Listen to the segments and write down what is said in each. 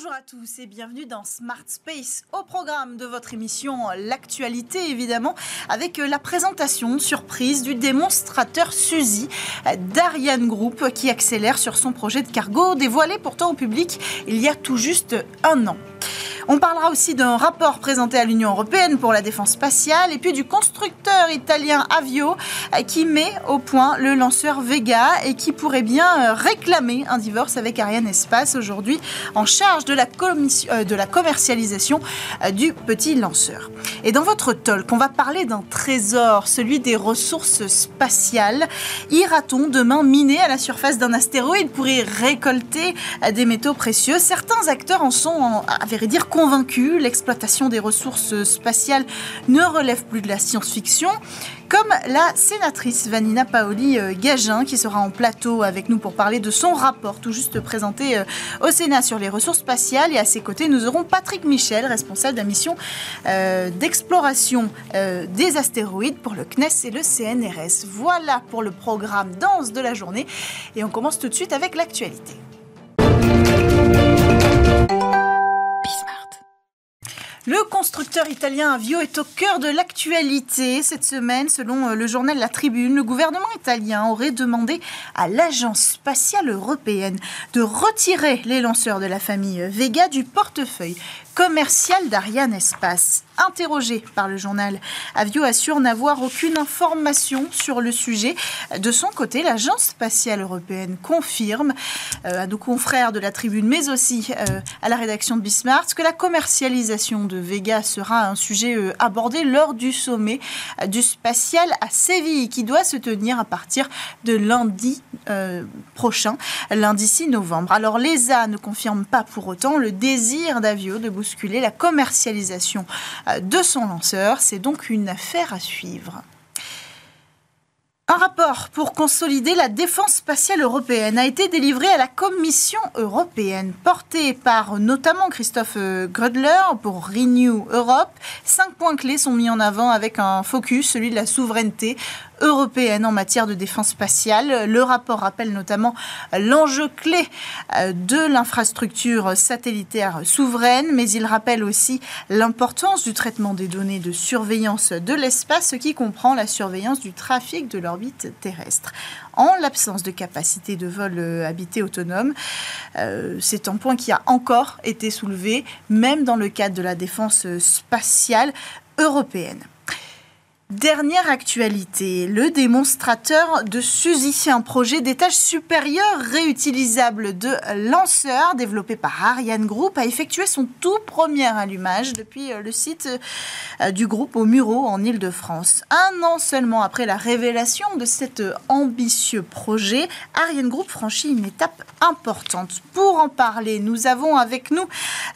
Bonjour à tous et bienvenue dans Smart Space, au programme de votre émission L'actualité évidemment, avec la présentation surprise du démonstrateur Suzy d'Ariane Group qui accélère sur son projet de cargo dévoilé pourtant au public il y a tout juste un an. On parlera aussi d'un rapport présenté à l'Union européenne pour la défense spatiale et puis du constructeur italien Avio euh, qui met au point le lanceur Vega et qui pourrait bien euh, réclamer un divorce avec Ariane Espace aujourd'hui en charge de la, euh, commercialisation du petit lanceur. Et dans votre talk, on va parler d'un trésor, celui des ressources spatiales. Ira-t-on demain miner à la surface d'un astéroïde pour y récolter des métaux précieux? Certains acteurs en sont, à vrai dire, convaincu, l'exploitation des ressources spatiales ne relève plus de la science-fiction, comme la sénatrice Vanina Paoli-Gagin, qui sera en plateau avec nous pour parler de son rapport tout juste présenté euh, au Sénat sur les ressources spatiales. Et à ses côtés, nous aurons Patrick Michel, responsable de la mission euh, d'exploration euh, des astéroïdes pour le CNES et le CNRS. Voilà pour le programme Danse de la journée. Et on commence tout de suite avec l'actualité. Le constructeur italien Avio est au cœur de l'actualité. Cette semaine, selon euh, le journal La Tribune, le gouvernement italien aurait demandé à l'Agence spatiale européenne de retirer les lanceurs de la famille Vega du portefeuille commercial d'Ariane Espace. Interrogé par le journal, Avio assure n'avoir aucune information sur le sujet. De son côté, l'Agence spatiale européenne confirme euh, à nos confrères de la tribune, mais aussi euh, à la rédaction de Bismarck, que la commercialisation de Vega sera un sujet euh, abordé lors du sommet du spatial à Séville, qui doit se tenir à partir de lundi prochain, lundi 6 novembre. Alors l'ESA ne confirme pas pour autant le désir d'Avio de bousculer la commercialisation de son lanceur. C'est donc une affaire à suivre. Un rapport pour consolider la défense spatiale européenne a été délivré à la Commission européenne, porté par notamment Christophe euh, Grudler pour Renew Europe. Cinq points clés sont mis en avant avec un focus, celui de la souveraineté européenne en matière de défense spatiale. Le rapport rappelle notamment l'enjeu clé euh, de l'infrastructure satellitaire souveraine, mais il rappelle aussi l'importance du traitement des données de surveillance de l'espace, ce qui comprend la surveillance du trafic de l'orbite terrestre en l'absence de capacité de vol euh, habité autonome. Euh, c'est un point qui a encore été soulevé, même dans le cadre de la défense spatiale européenne. Dernière actualité, le démonstrateur de Suzy, un projet d'étage supérieur réutilisable de lanceur développé par Ariane Group, a effectué son tout premier allumage depuis euh, le site euh, du groupe au Muro en Ile-de-France. Un an seulement après la révélation de cet ambitieux projet, Ariane Group franchit une étape importante. Pour en parler, nous avons avec nous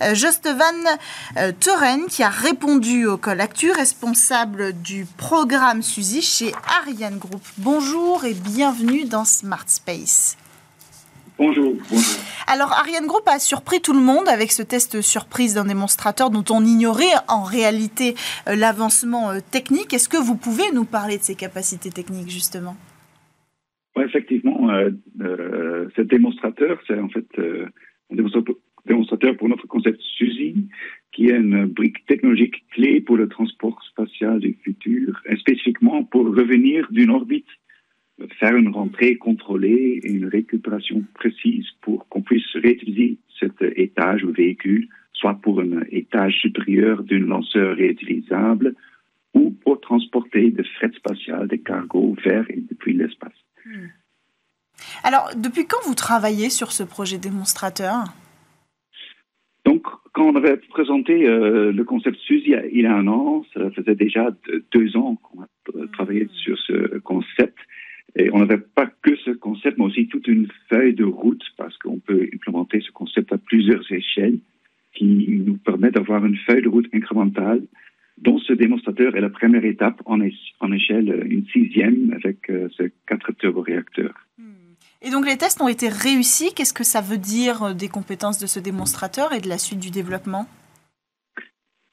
euh, Van Teuren qui a répondu au col actu, responsable du programme Suzy chez Ariane Group. Bonjour et bienvenue dans Smart Space. Bonjour, bonjour. Alors, Ariane Group a surpris tout le monde avec ce test surprise d'un démonstrateur dont on ignorait en réalité euh, l'avancement euh, technique. Est-ce que vous pouvez nous parler de ses capacités techniques, justement? Oui, effectivement. Euh, ce démonstrateur, c'est en fait un démonstrateur pour notre concept Suzy, qui est une brique technologique clé pour le transport spatial du futur, spécifiquement pour revenir d'une orbite, faire une rentrée contrôlée et une récupération précise pour qu'on puisse réutiliser cet étage ou véhicule, soit pour un étage supérieur d'un lanceur réutilisable ou pour transporter des fret spatial, des cargos vers et depuis l'espace. Hmm. Alors, depuis quand vous travaillez sur ce projet démonstrateur? Quand on avait présenté euh, le concept Suzy il y a un an, ça faisait déjà deux ans qu'on a euh, travaillé sur ce concept. Et on n'avait pas que ce concept, mais aussi toute une feuille de route, parce qu'on peut implémenter ce concept à plusieurs échelles, qui nous permet d'avoir une feuille de route incrémentale, dont ce démonstrateur est la première étape en, échelle une sixième avec euh. Et donc les tests ont été réussis. Qu'est-ce que ça veut dire euh, des compétences de ce démonstrateur et de la suite du développement?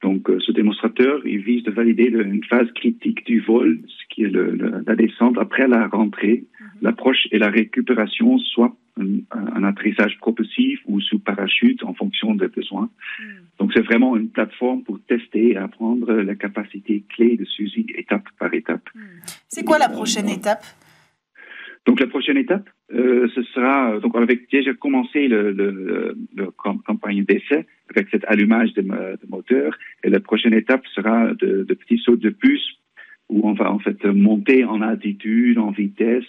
Donc, euh, ce démonstrateur, il vise de valider une phase critique du vol, ce qui est la descente après la rentrée, mhm. l'approche est la récupération, soit un, atterrissage propulsif ou sous parachute en fonction des besoins. Hmm. Donc c'est vraiment une plateforme pour tester et apprendre la capacité clé de Suzy étape par étape. Hmm. C'est quoi la prochaine étape? Donc la prochaine étape, euh, ce sera donc on avait déjà commencé le, campagne d'essai avec cet allumage de, de, moteur et la prochaine étape sera de, petits sauts de puce où on va en fait monter en altitude, en vitesse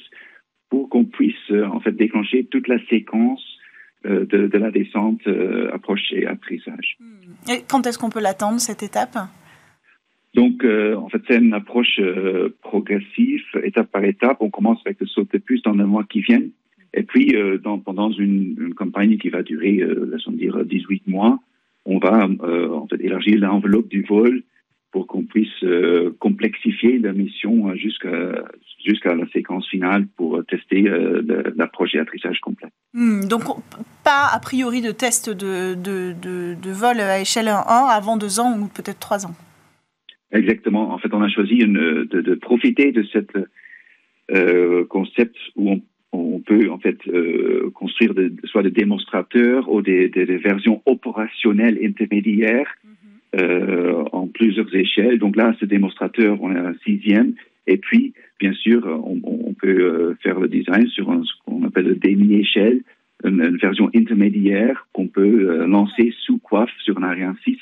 pour qu'on puisse euh, en fait déclencher toute la séquence euh, de, la descente, euh, approche et atterrissage. Et quand est-ce qu'on peut l'attendre cette étape? Donc, en fait, c'est une approche progressive, étape par étape. On commence avec le saut de puce dans les mois qui viennent. Et puis, dans, pendant une, une, campagne qui va durer, laissons dire, 18 mois, on va en fait élargir l'enveloppe du vol pour qu'on puisse euh, complexifier la mission euh, jusqu'à jusqu'à la séquence finale pour tester euh, l'approche et atterrissage complet. Hmm, donc, pas a priori de test de, de, de, vol à échelle 1 avant deux ans ou peut-être trois ans Exactement. En fait, on a choisi une, de, profiter de cette concept où on, on, peut en fait construire soit des démonstrateurs ou des, des, versions opérationnelles intermédiaires. Hmm euh, en plusieurs échelles. Donc là, ce démonstrateur, on est à un sixième. Et puis, bien sûr, on, on peut euh, faire le design sur un, ce qu'on appelle le demi-échelle, une, une, version intermédiaire qu'on peut euh, lancer sous coiffe sur un Ariane 6 euh,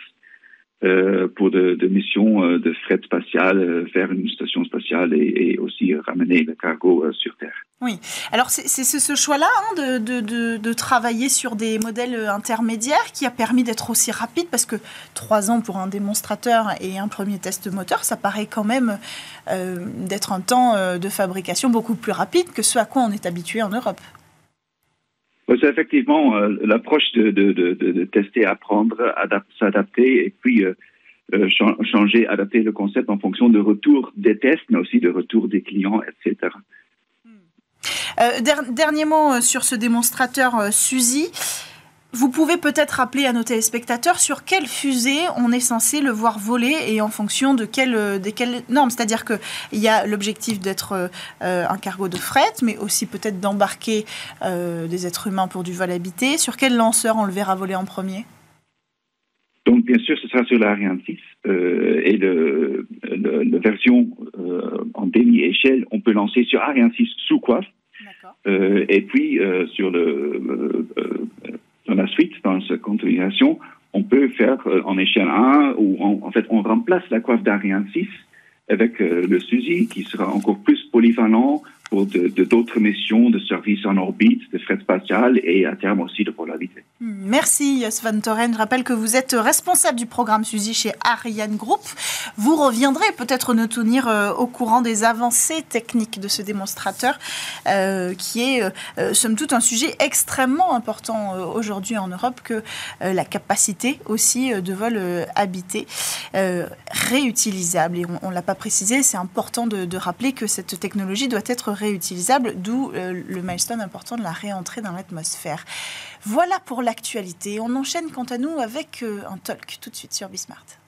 pour de, de missions euh, de fret spatial euh, vers une station spatiale et, aussi ramener le cargo sur Terre. Oui, alors c'est ce choix-là hein, de, de, travailler sur des modèles intermédiaires qui a permis d'être aussi rapide parce que trois ans pour un démonstrateur et un premier test moteur, ça paraît quand même euh, d'être un temps de fabrication beaucoup plus rapide que ce à quoi on est habitué en Europe. C'est effectivement euh, l'approche de, tester, apprendre, s'adapter et puis euh, euh changer, adapter le concept en fonction de retour des tests, mais aussi de retour des clients, etc. Hmm. Dernier mot sur ce démonstrateur Suzy. Vous pouvez peut-être rappeler à nos téléspectateurs sur quelle fusée on est censé le voir voler et en fonction de, quelle, euh, de quelles normes. C'est-à-dire qu'il y a l'objectif d'être euh, un cargo de fret, mais aussi peut-être d'embarquer euh, des êtres humains pour du vol habité. Sur quel lanceur on le verra voler en premier? Donc, bien sûr, ce sera sur l'Ariane 6 euh, et le, le, version euh, en demi-échelle, on peut lancer sur Ariane 6 sous coiffe. Euh, et puis, sur le dans la suite, dans cette continuation, on peut faire euh, en échelle 1 où en fait on remplace la coiffe d'Ariane 6 avec euh, le SUSI qui sera encore plus polyvalent pour d'autres missions de service en orbite, de fret spatial et à terme aussi de polarité. Merci Jos Van Toren. Je rappelle que vous êtes responsable du programme SUSI chez Ariane Group. Vous reviendrez peut-être nous tenir euh, au courant des avancées techniques de ce démonstrateur euh, qui est, euh, somme toute, un sujet extrêmement important aujourd'hui en Europe que la capacité aussi de vol habité réutilisable. Et on ne l'a pas précisé, c'est important de, de rappeler que cette technologie doit être réutilisable, d'où euh, le milestone important de la réentrée dans l'atmosphère. Voilà pour l'actualité. On enchaîne quant à nous avec euh, un talk tout de suite sur Bismart.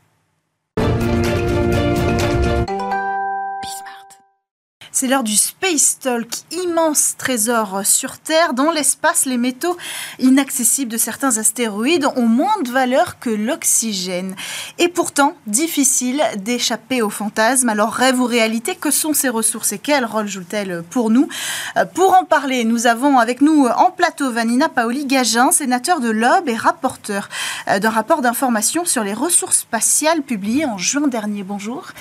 C'est l'heure du Space Talk, immense trésor sur Terre. Dans l'espace, les métaux inaccessibles de certains astéroïdes ont moins de valeur que l'oxygène. Et pourtant, difficile d'échapper aux fantasmes. Alors, rêve ou réalité, que sont ces ressources et quel rôle jouent-elles pour nous? Euh, Pour en parler, nous avons avec nous en plateau Vanina Paoli-Gagin, sénateur de l'OB et rapporteur euh, d'un rapport d'information sur les ressources spatiales publié en juin dernier. Bonjour.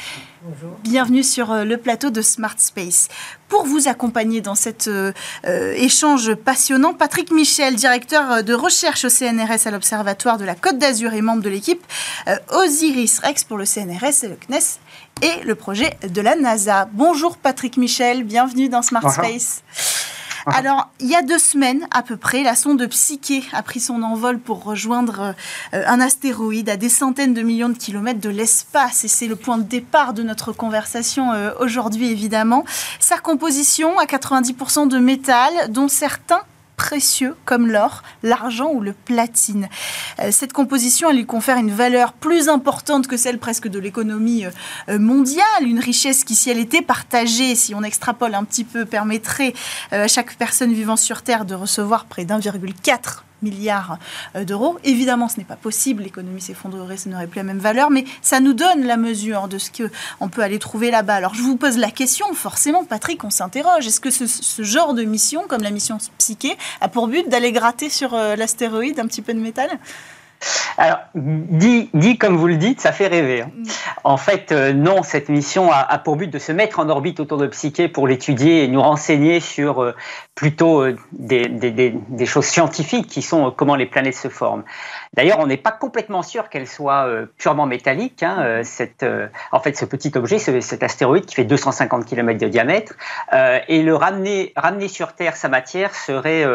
Bonjour. Bienvenue sur euh, le plateau de Smart Space. Pour vous accompagner dans cet euh, euh, échange passionnant, Patrick Michel, directeur de recherche au CNRS à l'Observatoire de la Côte d'Azur et membre de l'équipe Osiris Rex pour le CNRS et le CNES et le projet de la NASA. Bonjour Patrick Michel, bienvenue dans Smart Space. Ah. Alors, il y a deux semaines à peu près, la sonde Psyché a pris son envol pour rejoindre euh, un astéroïde à des centaines de millions de kilomètres de l'espace. Et c'est le point de départ de notre conversation euh, aujourd'hui, évidemment. Sa composition à 90% de métal, dont certains précieux comme l'or, l'argent ou le platine. Euh, cette composition, elle lui confère une valeur plus importante que celle presque de l'économie euh, mondiale, une richesse qui, si elle était partagée, si on extrapole un petit peu, permettrait à chaque personne vivant sur Terre de recevoir près d'1,4 milliards euh, d'euros. Évidemment, ce n'est pas possible, l'économie s'effondrerait, ça n'aurait plus la même valeur, mais ça nous donne la mesure de ce qu'on peut aller trouver là-bas. Alors je vous pose la question, forcément, Patrick, on s'interroge, est-ce que ce, genre de mission, comme la mission Psyché, a pour but d'aller gratter sur euh, l'astéroïde un petit peu de métal? Alors, dit, dit, comme vous le dites, ça fait rêver. Hein. Mm. En fait, euh, non, cette mission a, pour but de se mettre en orbite autour de Psyché pour l'étudier et nous renseigner sur euh, plutôt euh, des, des, des, choses scientifiques qui sont comment les planètes se forment. D'ailleurs, on n'est pas complètement sûr qu'elle soit purement métallique. Hein, cette, en fait, ce petit objet, cet astéroïde qui fait 250 km de diamètre, et le ramener, ramener sur Terre sa matière serait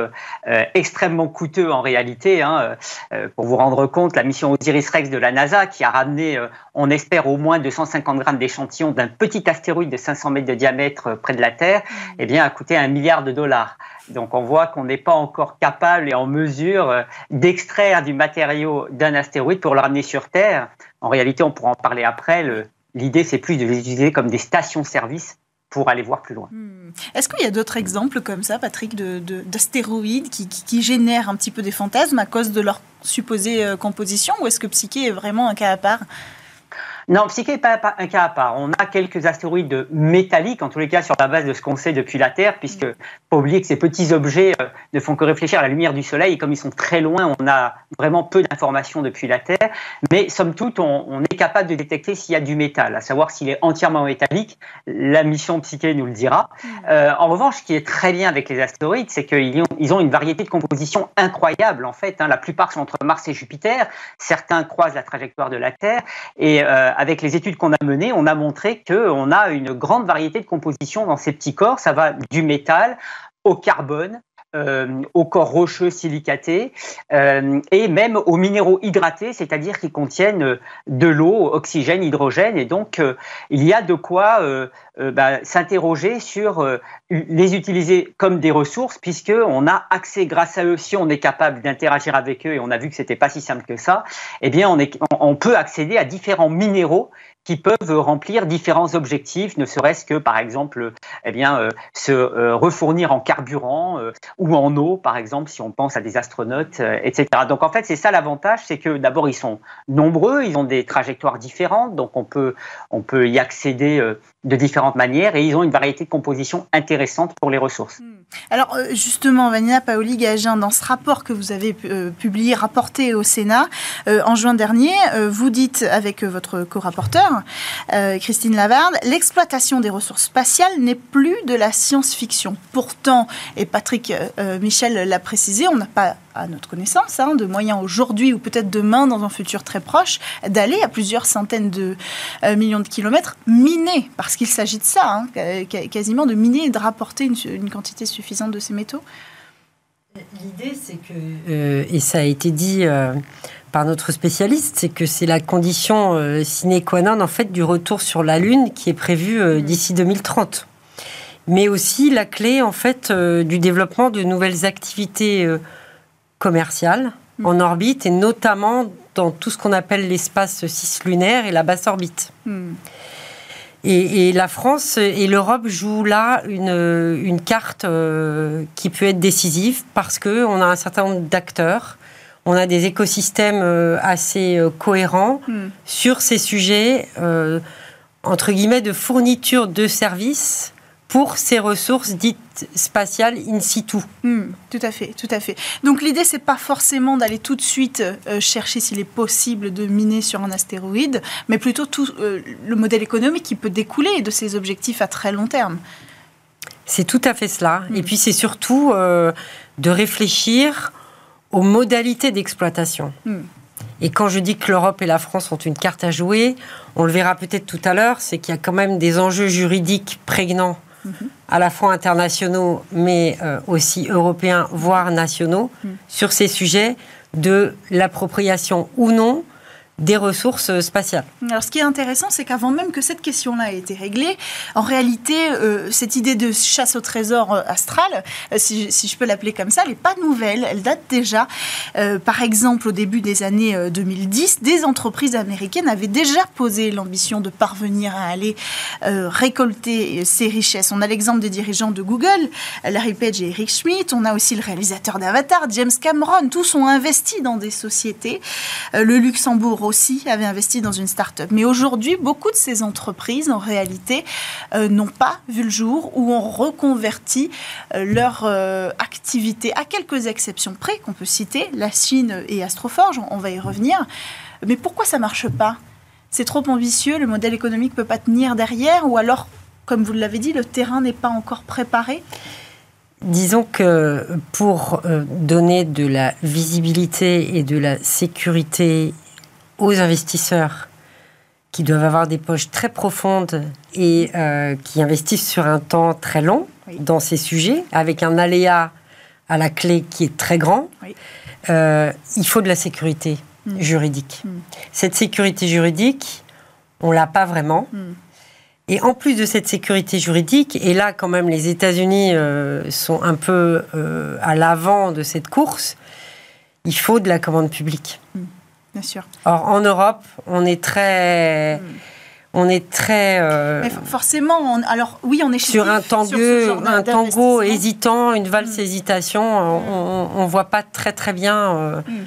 extrêmement coûteux en réalité. Hein, pour vous rendre compte la mission Osiris-Rex de la NASA qui a ramené, euh, on espère, au moins 250 grammes d'échantillons d'un petit astéroïde de 500 mètres de diamètre euh, près de la Terre, mmh. eh bien, a coûté un milliard de dollars. Donc on voit qu'on n'est pas encore capable et en mesure euh, d'extraire du matériau d'un astéroïde pour le ramener sur Terre. En réalité, on pourra en parler après. L'idée, c'est plus de les utiliser comme des stations-service pour aller voir plus loin. Hmm. Est-ce qu'il y a d'autres exemples comme ça, Patrick, d'astéroïdes qui, génèrent un petit peu des fantasmes à cause de leur supposée euh, composition ou est-ce que Psyché est vraiment un cas à part? Non, Psyché n'est pas un cas à part. On a quelques astéroïdes métalliques, en tous les cas sur la base de ce qu'on sait depuis la Terre, puisque pas oublier que ces petits objets euh, ne font que réfléchir à la lumière du Soleil, et comme ils sont très loin, on a vraiment peu d'informations depuis la Terre. Mais somme toute, on, est capable de détecter s'il y a du métal, à savoir s'il est entièrement métallique. La mission Psyché nous le dira. Mm. Euh, en revanche, ce qui est très bien avec les astéroïdes, c'est qu'ils ont, ils ont une variété de composition incroyable, en fait. Hein. La plupart sont entre Mars et Jupiter. Certains croisent la trajectoire de la Terre. Et euh, avec les études qu'on a menées, on a montré qu'on a une grande variété de compositions dans ces petits corps. Ça va du métal au carbone, euh, aux corps rocheux silicatés euh, et même aux minéraux hydratés, c'est-à-dire qui contiennent de l'eau, oxygène, hydrogène. Et donc, euh, il y a de quoi bah, s'interroger sur les utiliser comme des ressources, puisqu'on a accès grâce à eux, si on est capable d'interagir avec eux, et on a vu que c'était pas si simple que ça, eh bien, on, peut accéder à différents minéraux qui peuvent remplir différents objectifs, ne serait-ce que par exemple, eh bien, euh, se euh, refournir en carburant euh, ou en eau, par exemple, si on pense à des astronautes, etc. Donc en fait, c'est ça l'avantage, c'est que d'abord ils sont nombreux, ils ont des trajectoires différentes, donc on peut on peut y accéder de différentes manières et ils ont une variété de compositions intéressantes pour les ressources. Hmm. Alors justement, Vanina Paoli-Gagin, dans ce rapport que vous avez publié, rapporté au Sénat en juin dernier, vous dites avec votre co-rapporteur euh, Christine Lavarde, l'exploitation des ressources spatiales n'est plus de la science-fiction. Pourtant, et Patrick euh, euh, Michel l'a précisé, on n'a pas à notre connaissance, hein, de moyens aujourd'hui ou peut-être demain, dans un futur très proche, d'aller à plusieurs centaines de millions de kilomètres miner, parce qu'il s'agit de ça, hein, quasiment de miner et de rapporter une, quantité suffisante de ces métaux. L'idée, c'est que, et ça a été dit par notre spécialiste, c'est que c'est la condition euh, sine qua non en fait du retour sur la Lune qui est prévu euh, mm. d'ici 2030. Mais aussi la clé en fait euh, du développement de nouvelles activités commerciales mm. en orbite et notamment dans tout ce qu'on appelle l'espace cislunaire et la basse orbite. Mm. Et, la France et l'Europe jouent là une, une carte qui peut être décisive parce qu'on a un certain nombre d'acteurs on a des écosystèmes euh, assez euh, cohérents hmm. sur ces sujets, euh, entre guillemets, de fourniture de services pour ces ressources dites spatiales in situ. Hmm, tout à fait, tout à fait. Donc l'idée, c'est pas forcément d'aller tout de suite chercher s'il est possible de miner sur un astéroïde, mais plutôt tout le modèle économique qui peut découler de ces objectifs à très long terme. C'est tout à fait cela. Et hmm. puis c'est surtout de réfléchir aux modalités d'exploitation. Hmm. Et quand je dis que l'Europe et la France ont une carte à jouer, on le verra peut-être tout à l'heure, c'est qu'il y a quand même des enjeux juridiques prégnants, mhm. à la fois internationaux, mais euh, aussi européens, voire nationaux, hmm. sur ces sujets de l'appropriation ou non des ressources spatiales. Alors, ce qui est intéressant, c'est qu'avant même que cette question-là ait été réglée, en réalité, euh, cette idée de chasse au trésor euh, astral, euh, si, je peux l'appeler comme ça, n'est pas nouvelle. Elle date déjà. par exemple, au début des années 2010, des entreprises américaines avaient déjà posé l'ambition de parvenir à aller récolter ces richesses. On a l'exemple des dirigeants de Google, Larry Page et Eric Schmidt. On a aussi le réalisateur d'Avatar, James Cameron. Tous ont investi dans des sociétés. le Luxembourg aussi avait investi dans une start-up. Mais aujourd'hui, beaucoup de ces entreprises, en réalité, euh, n'ont pas vu le jour ou ont reconverti euh, leur euh, activité, à quelques exceptions près qu'on peut citer, la Chine et Astroforge, on, va y revenir. Mais pourquoi ça marche pas? C'est trop ambitieux, le modèle économique ne peut pas tenir derrière, ou alors, comme vous l'avez dit, le terrain n'est pas encore préparé? Disons que pour donner de la visibilité et de la sécurité aux investisseurs qui doivent avoir des poches très profondes et euh, qui investissent sur un temps très long dans ces sujets, avec un aléa à la clé qui est très grand, euh, il faut de la sécurité mm. juridique. Mm. Cette sécurité juridique, on l'a pas vraiment. Mm. Et en plus de cette sécurité juridique, et là quand même les États-Unis euh, sont un peu à l'avant de cette course, il faut de la commande publique. Bien sûr. Or, en Europe, on est très. Hmm. On est très. Euh, forcément, alors oui, on est sur un tango, un tango hésitant, une valse hmm. hésitation. On ne voit pas très très bien. Euh, hmm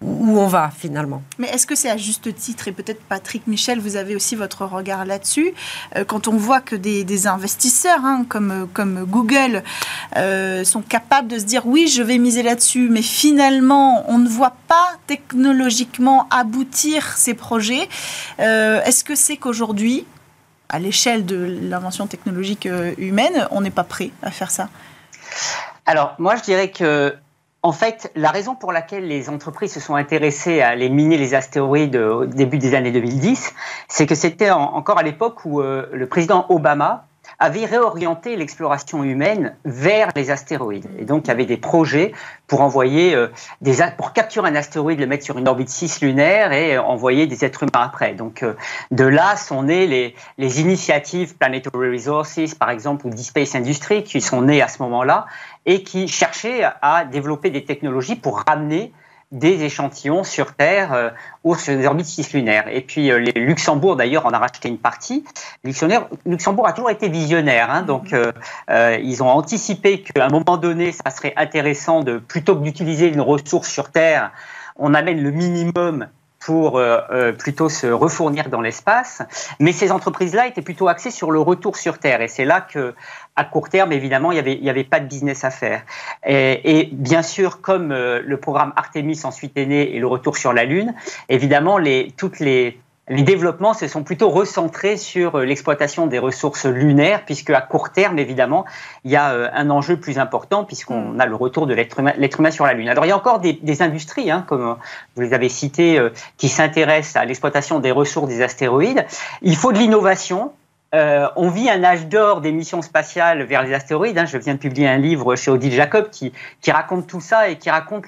où on va finalement. Mais est-ce que c'est à juste titre, et peut-être Patrick Michel, vous avez aussi votre regard là-dessus, euh, quand on voit que des, investisseurs hein, comme, comme Google euh, sont capables de se dire oui, je vais miser là-dessus, mais finalement, on ne voit pas technologiquement aboutir ces projets, euh, est-ce que c'est qu'aujourd'hui, à l'échelle de l'invention technologique humaine, on n'est pas prêt à faire ça? Alors, moi, je dirais que en fait, la raison pour laquelle les entreprises se sont intéressées à les miner les astéroïdes au début des années 2010, c'est que c'était encore à l'époque où euh, le président Obama avait réorienté l'exploration humaine vers les astéroïdes. Et donc, il y avait des projets pour envoyer euh, des pour capturer un astéroïde, le mettre sur une orbite cislunaire et euh, envoyer des êtres humains après. Donc, de là sont nées les, les initiatives Planetary Resources, par exemple, ou Deep Space Industry, qui sont nées à ce moment-là et qui cherchait à développer des technologies pour ramener des échantillons sur Terre euh, ou sur des orbites cislunaires. Et puis euh, les Luxembourg d'ailleurs en a racheté une partie. Luxembourg a toujours été visionnaire, hein, donc euh, ils ont anticipé qu'à un moment donné, ça serait intéressant de plutôt que d'utiliser une ressource sur Terre, on amène le minimum pour plutôt se refournir dans l'espace. Mais ces entreprises-là étaient plutôt axées sur le retour sur Terre. Et c'est là que, à court terme, évidemment, il n'y avait, y avait pas de business à faire. Et, bien sûr, comme euh, le programme Artemis ensuite est né et le retour sur la Lune, évidemment, les, toutes les, les développements se sont plutôt recentrés sur euh, l'exploitation des ressources lunaires, puisque à court terme, évidemment, il y a euh, un enjeu plus important, puisqu'on mm. a le retour de l'être humain, humain, sur la Lune. Alors, il y a encore des, des industries, hein, comme vous les avez citées, qui s'intéressent à l'exploitation des ressources des astéroïdes. Il faut de l'innovation, euh, on vit un âge d'or des missions spatiales vers les astéroïdes. Hein. Je viens de publier un livre chez Odile Jacob qui, raconte tout ça et qui raconte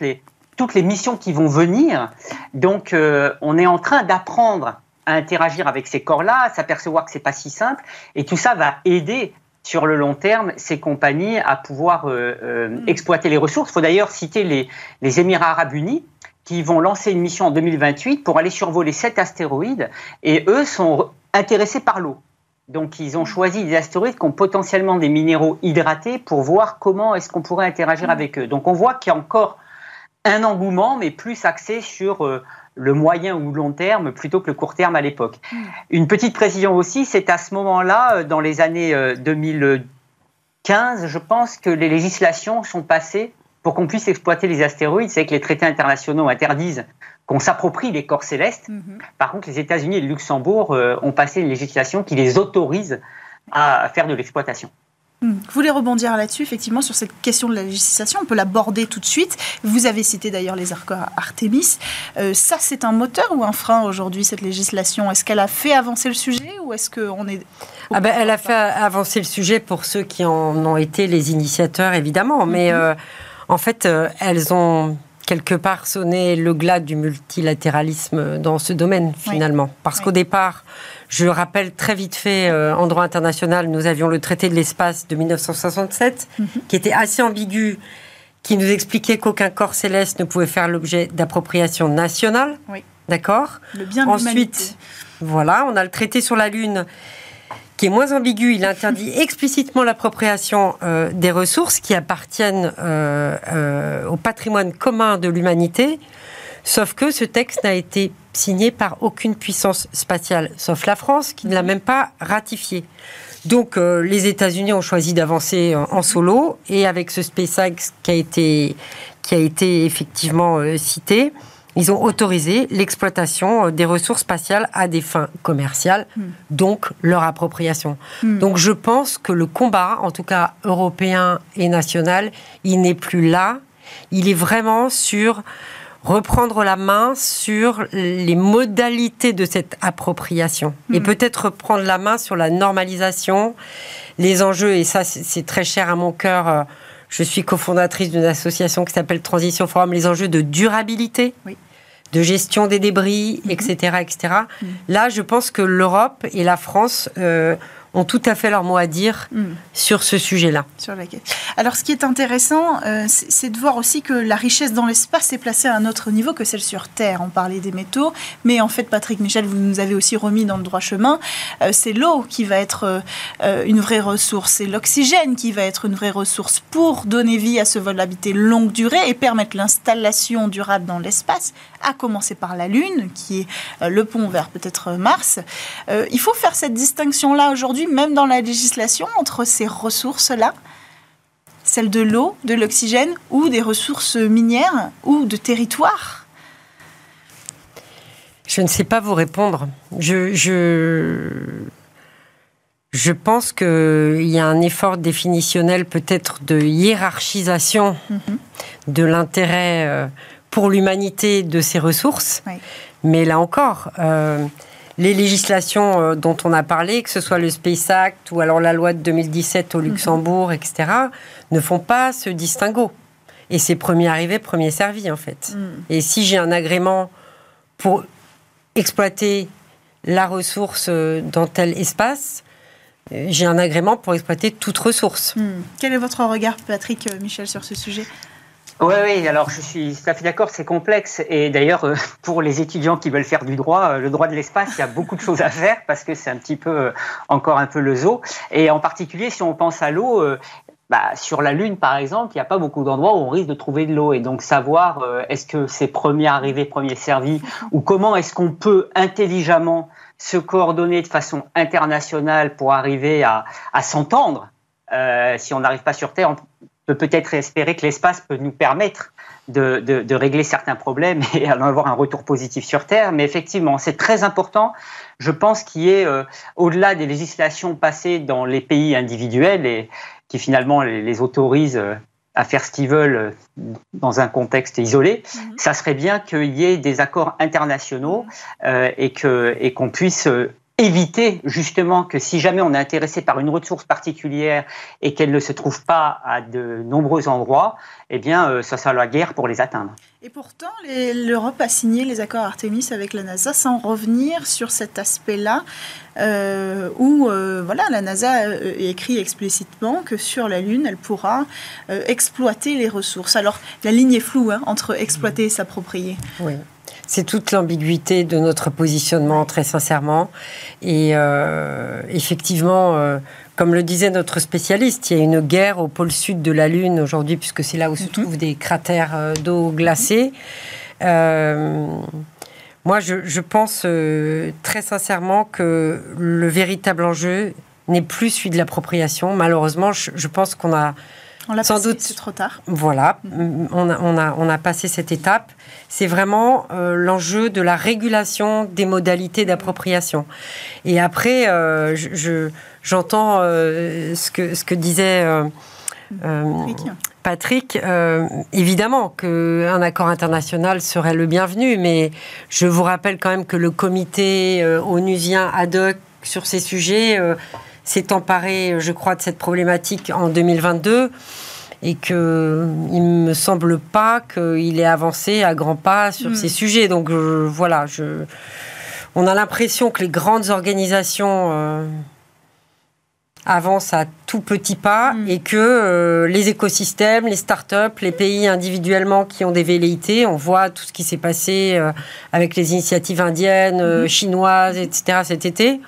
toutes les missions qui vont venir. Donc, euh, on est en train d'apprendre à interagir avec ces corps-là, à s'apercevoir que c'est pas si simple. Et tout ça va aider sur le long terme ces compagnies à pouvoir euh, mm. exploiter les ressources. Il faut d'ailleurs citer les, les Émirats arabes unis qui vont lancer une mission en 2028 pour aller survoler sept astéroïdes. Et eux sont intéressés par l'eau. Donc, ils ont choisi des astéroïdes qui ont potentiellement des minéraux hydratés pour voir comment est-ce qu'on pourrait interagir mm. avec eux. Donc, on voit qu'il y a encore un engouement, mais plus axé sur euh, le moyen ou long terme plutôt que le court terme à l'époque. Mm. Une petite précision aussi, c'est à ce moment-là, euh, dans les années 2015, euh, je pense que les législations sont passées pour qu'on puisse exploiter les astéroïdes. C'est que les traités internationaux interdisent qu'on s'approprie les corps célestes. Mhm. Par contre, les États-Unis et le Luxembourg euh, ont passé une législation qui les autorise à faire de l'exploitation. Hmm. Vous voulez rebondir là-dessus, effectivement, sur cette question de la législation. On peut l'aborder tout de suite. Vous avez cité d'ailleurs les accords Artemis. Euh, ça, c'est un moteur ou un frein aujourd'hui, cette législation? Est-ce qu'elle a fait avancer le sujet ou est-ce qu'on est... Ah ben, elle a fait avancer le sujet pour ceux qui en ont été les initiateurs, évidemment. Mais mhm. euh, en fait, elles ont quelque part sonner le glas du multilatéralisme dans ce domaine, finalement. Parce qu'au départ, je rappelle très vite fait, en droit international, nous avions le traité de l'espace de 1967, mhm. qui était assez ambigu qui nous expliquait qu'aucun corps céleste ne pouvait faire l'objet d'appropriation nationale. Oui. D'accord? Le bien de Ensuite, voilà, on a le traité sur la Lune qui est moins ambigu. Il interdit explicitement l'appropriation euh, des ressources qui appartiennent euh, euh, au patrimoine commun de l'humanité. Sauf que ce texte n'a été signé par aucune puissance spatiale, sauf la France, qui ne l'a même pas ratifié. Donc euh, les États-Unis ont choisi d'avancer en, solo et avec ce SpaceX qui a été, qui a été effectivement euh, cité, ils ont autorisé l'exploitation euh, des ressources spatiales à des fins commerciales, hmm. donc leur appropriation. Hmm. Donc je pense que le combat, en tout cas européen et national, il n'est plus là. Il est vraiment sur reprendre la main sur les modalités de cette appropriation et hmm. peut-être reprendre la main sur la normalisation, les enjeux, et ça c'est très cher à mon cœur. Je suis cofondatrice d'une association qui s'appelle Transition Forum, les enjeux de durabilité. de gestion des débris, etc., hmm. etc. Hmm. Là, je pense que l'Europe et la France euh, ont tout à fait leur mot à dire hmm. sur ce sujet-là. Sur Alors, ce qui est intéressant, euh, c'est de voir aussi que la richesse dans l'espace est placée à un autre niveau que celle sur Terre. On parlait des métaux, mais en fait, Patrick Michel, vous nous avez aussi remis dans le droit chemin. Euh, c'est l'eau qui va être euh, une vraie ressource, c'est l'oxygène qui va être une vraie ressource pour donner vie à ce vol d'habité longue durée et permettre l'installation durable dans l'espace, à commencer par la Lune, qui est le pont vers peut-être Mars. il faut faire cette distinction-là aujourd'hui même dans la législation, entre ces ressources-là, celles de l'eau, de l'oxygène ou des ressources minières ou de territoire Je ne sais pas vous répondre. Je, je, je pense qu'il y a un effort définitionnel peut-être de hiérarchisation mhm. de l'intérêt euh, pour l'humanité de ces ressources. Mais là encore, euh, les législations euh, dont on a parlé, que ce soit le Space Act ou alors la loi de 2017 au mhm. Luxembourg, etc., ne font pas ce distinguo. Et c'est premier arrivé, premier servi, en fait. Mhm. Et si j'ai un agrément pour exploiter la ressource euh, dans tel espace, euh, j'ai un agrément pour exploiter toute ressource. Mhm. Quel est votre regard, Patrick Michel, sur ce sujet? Oui, oui, alors je suis tout à fait d'accord, c'est complexe. Et d'ailleurs, euh, pour les étudiants qui veulent faire du droit, euh, le droit de l'espace, il y a beaucoup de choses à faire parce que c'est un petit peu, euh, encore un peu le zoo. Et en particulier, si on pense à l'eau, bah, sur la Lune, par exemple, il n'y a pas beaucoup d'endroits où on risque de trouver de l'eau. Et donc, savoir est-ce que c'est premier arrivé, premier servi, ou comment est-ce qu'on peut intelligemment se coordonner de façon internationale pour arriver à, à s'entendre. Euh, si on n'arrive pas sur Terre, peut peut-être espérer que l'espace peut nous permettre de, de, régler certains problèmes et avoir un retour positif sur Terre. Mais effectivement, c'est très important, je pense, qu'il y ait, euh, au-delà des législations passées dans les pays individuels et qui finalement les, autorisent euh, à faire ce qu'ils veulent euh, dans un contexte isolé, mhm. ça serait bien qu'il y ait des accords internationaux et que et qu'on puisse éviter justement que si jamais on est intéressé par une ressource particulière et qu'elle ne se trouve pas à de nombreux endroits, eh bien, euh, ça sera la guerre pour les atteindre. Et pourtant, l'Europe a signé les accords Artemis avec la NASA sans revenir sur cet aspect-là, euh, où euh, voilà, la NASA écrit explicitement que sur la Lune, elle pourra exploiter les ressources. Alors, la ligne est floue hein, entre exploiter et s'approprier. Oui. C'est toute l'ambiguïté de notre positionnement, très sincèrement. Et euh, effectivement, euh, comme le disait notre spécialiste, il y a une guerre au pôle sud de la Lune aujourd'hui, puisque c'est là où se mhm. trouvent des cratères euh, d'eau glacée. moi, je, pense très sincèrement que le véritable enjeu n'est plus celui de l'appropriation. Malheureusement, je pense qu'on a on Sans doute. C'est trop tard. Voilà, mm. on, a, on, a, on a passé cette étape. C'est vraiment euh, l'enjeu de la régulation des modalités d'appropriation. Et après, euh, je, j'entends euh, ce, que, ce que disait Patrick. évidemment qu'un accord international serait le bienvenu, mais je vous rappelle quand même que le comité onusien ad hoc sur ces sujets s'est emparé, je crois, de cette problématique en 2022 et que il me semble pas qu'il ait avancé à grands pas sur Mm. ces sujets. Donc euh, voilà, je, on a l'impression que les grandes organisations euh, avancent à tout petits pas Mm. et que euh, les écosystèmes, les startups, les pays individuellement qui ont des velléités, on voit tout ce qui s'est passé euh, avec les initiatives indiennes, Mhm. chinoises, etc. cet été.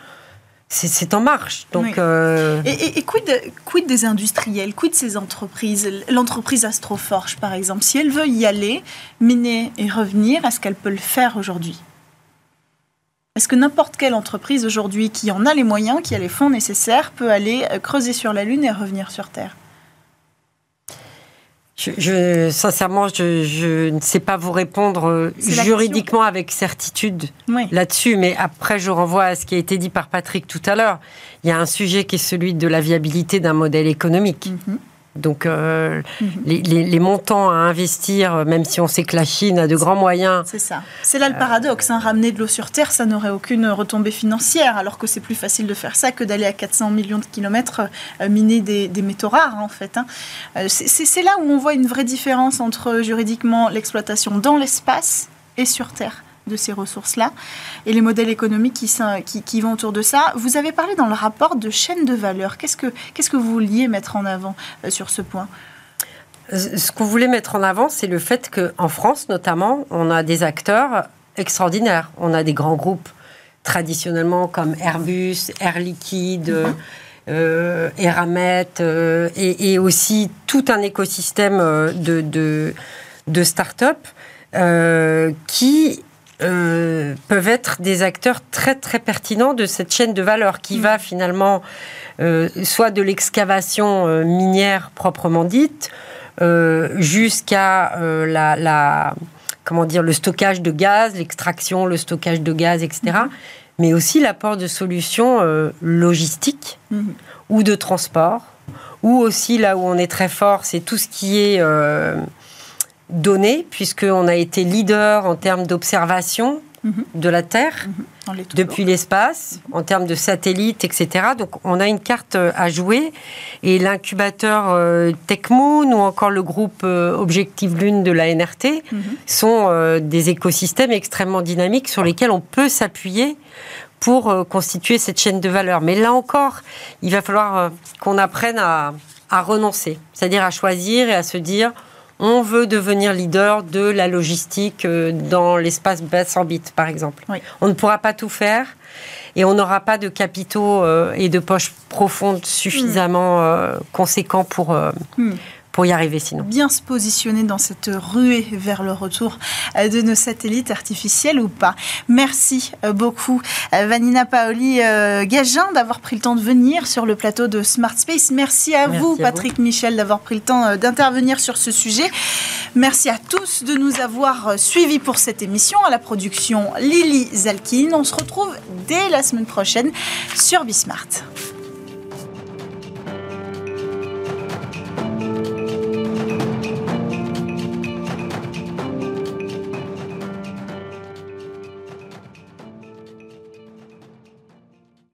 C'est- en marche. Donc, Oui. euh, Et, et- et quid, quid des industriels, quid de ces entreprises L'entreprise Astroforge, par exemple, si elle veut y aller, miner et revenir, est-ce qu'elle peut le faire aujourd'hui? Est-ce que n'importe quelle entreprise aujourd'hui qui en a les moyens, qui a les fonds nécessaires, peut aller euh, creuser sur la Lune et revenir sur Terre? Je, je- sincèrement, je, je ne sais pas vous répondre euh, juridiquement avec certitude Oui. là-dessus, mais après, je renvoie à ce qui a été dit par Patrick tout à l'heure. Il y a un sujet qui est celui de la viabilité d'un modèle économique. Mhm. Donc, euh, Mhm. les, les- les montants à investir, euh, même si on sait que la Chine a de grands moyens, C'est ça. C'est là le paradoxe. hein. Ramener de l'eau sur Terre, ça n'aurait aucune retombée financière, alors que c'est plus facile de faire ça que d'aller à 400 millions de kilomètres euh, miner des, des métaux rares, en fait. hein. C'est là où on voit une vraie différence entre juridiquement l'exploitation dans l'espace et sur Terre de ces ressources-là, et les modèles économiques qui, s'in- qui, qui vont autour de ça. Vous avez parlé dans le rapport de chaîne de valeur. Qu'est-ce que, qu'est-ce que vous vouliez mettre en avant euh, sur ce point? Euh, Ce qu'on voulait mettre en avant, c'est le fait qu'en France, notamment, on a des acteurs extraordinaires. On a des grands groupes traditionnellement comme Airbus, Air Liquide, euh, Eramet, euh, et, et aussi tout un écosystème de, de, de start-up euh, qui euh, peuvent être des acteurs très très pertinents de cette chaîne de valeur qui va finalement euh, soit de l'excavation euh, minière proprement dite, jusqu'à la, la- comment dire le stockage de gaz, l'extraction, le stockage de gaz, etc. Mais aussi l'apport de solutions logistiques Mhm. ou de transport, ou aussi là où on est très fort, c'est tout ce qui est donné, puisqu'on a été leader en termes d'observation Mhm. de la Terre tout depuis l'espace, en termes de satellites, etc. Donc on a une carte euh, à jouer. Et l'incubateur euh, TechMoon ou encore le groupe euh, Objectif Lune de la NRT Mhm. sont euh, des écosystèmes extrêmement dynamiques sur lesquels on peut s'appuyer pour euh, constituer cette chaîne de valeur. Mais là encore, il va falloir qu'on apprenne à, à renoncer, c'est-à-dire à choisir et à se dire on veut devenir leader de la logistique euh, dans l'espace basse orbite, par exemple. Oui. On ne pourra pas tout faire et on n'aura pas de capitaux euh, et de poches profondes suffisamment euh, conséquents pour, Hmm. Pour y arriver sinon. bien se positionner dans cette ruée vers le retour de nos satellites artificiels ou pas. Merci euh, beaucoup euh, Vanina Paoli euh, Gagin d'avoir pris le temps de venir sur le plateau de Smart Space. Merci à Merci vous à vous. Patrick Michel d'avoir pris le temps d'intervenir sur ce sujet. Merci à tous de nous avoir suivis pour cette émission. À la production Lily Zalkin. On se retrouve dès la semaine prochaine sur Bismart.